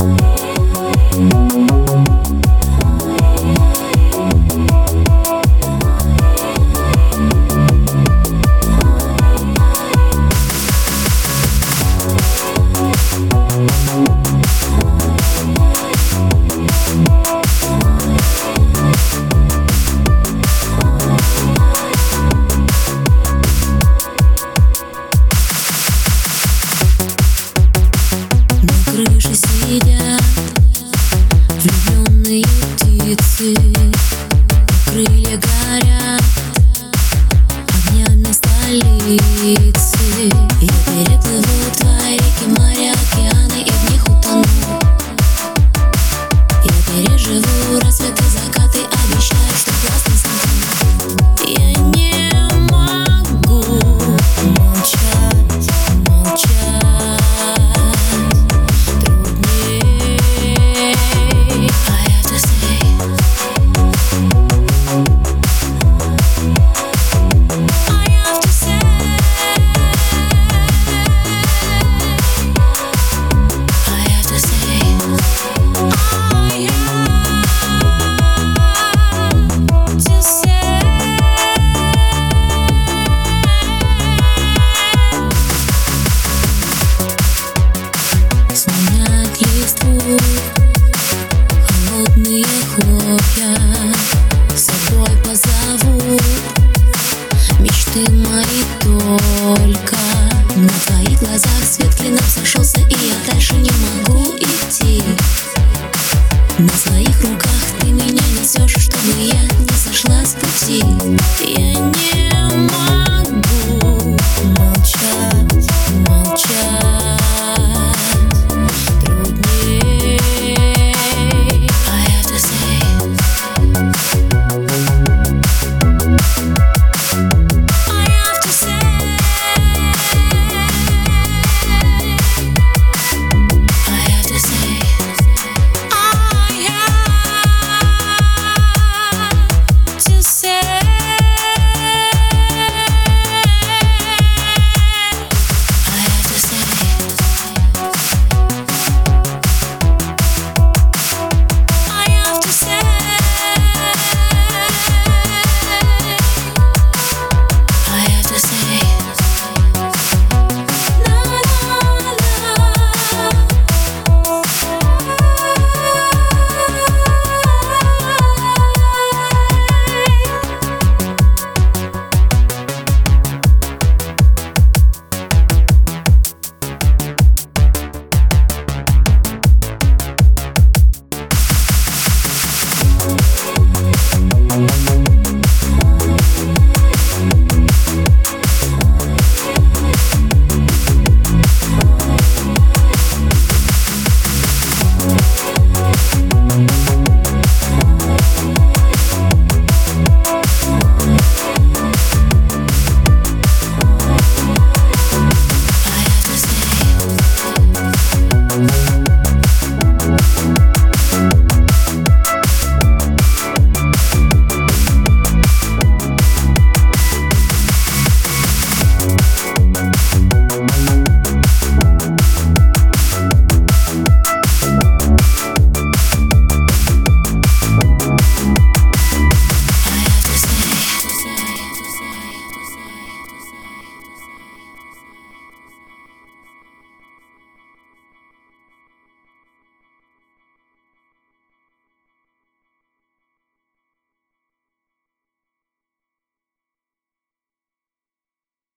На сидят влюбленные птицы кого я с собой позову. Мечты мои только На твоих глазах. Свет клином сошелся И я дальше не могу идти. На своих руках ты меня несешь Чтобы я не сошла с пути. Я не могу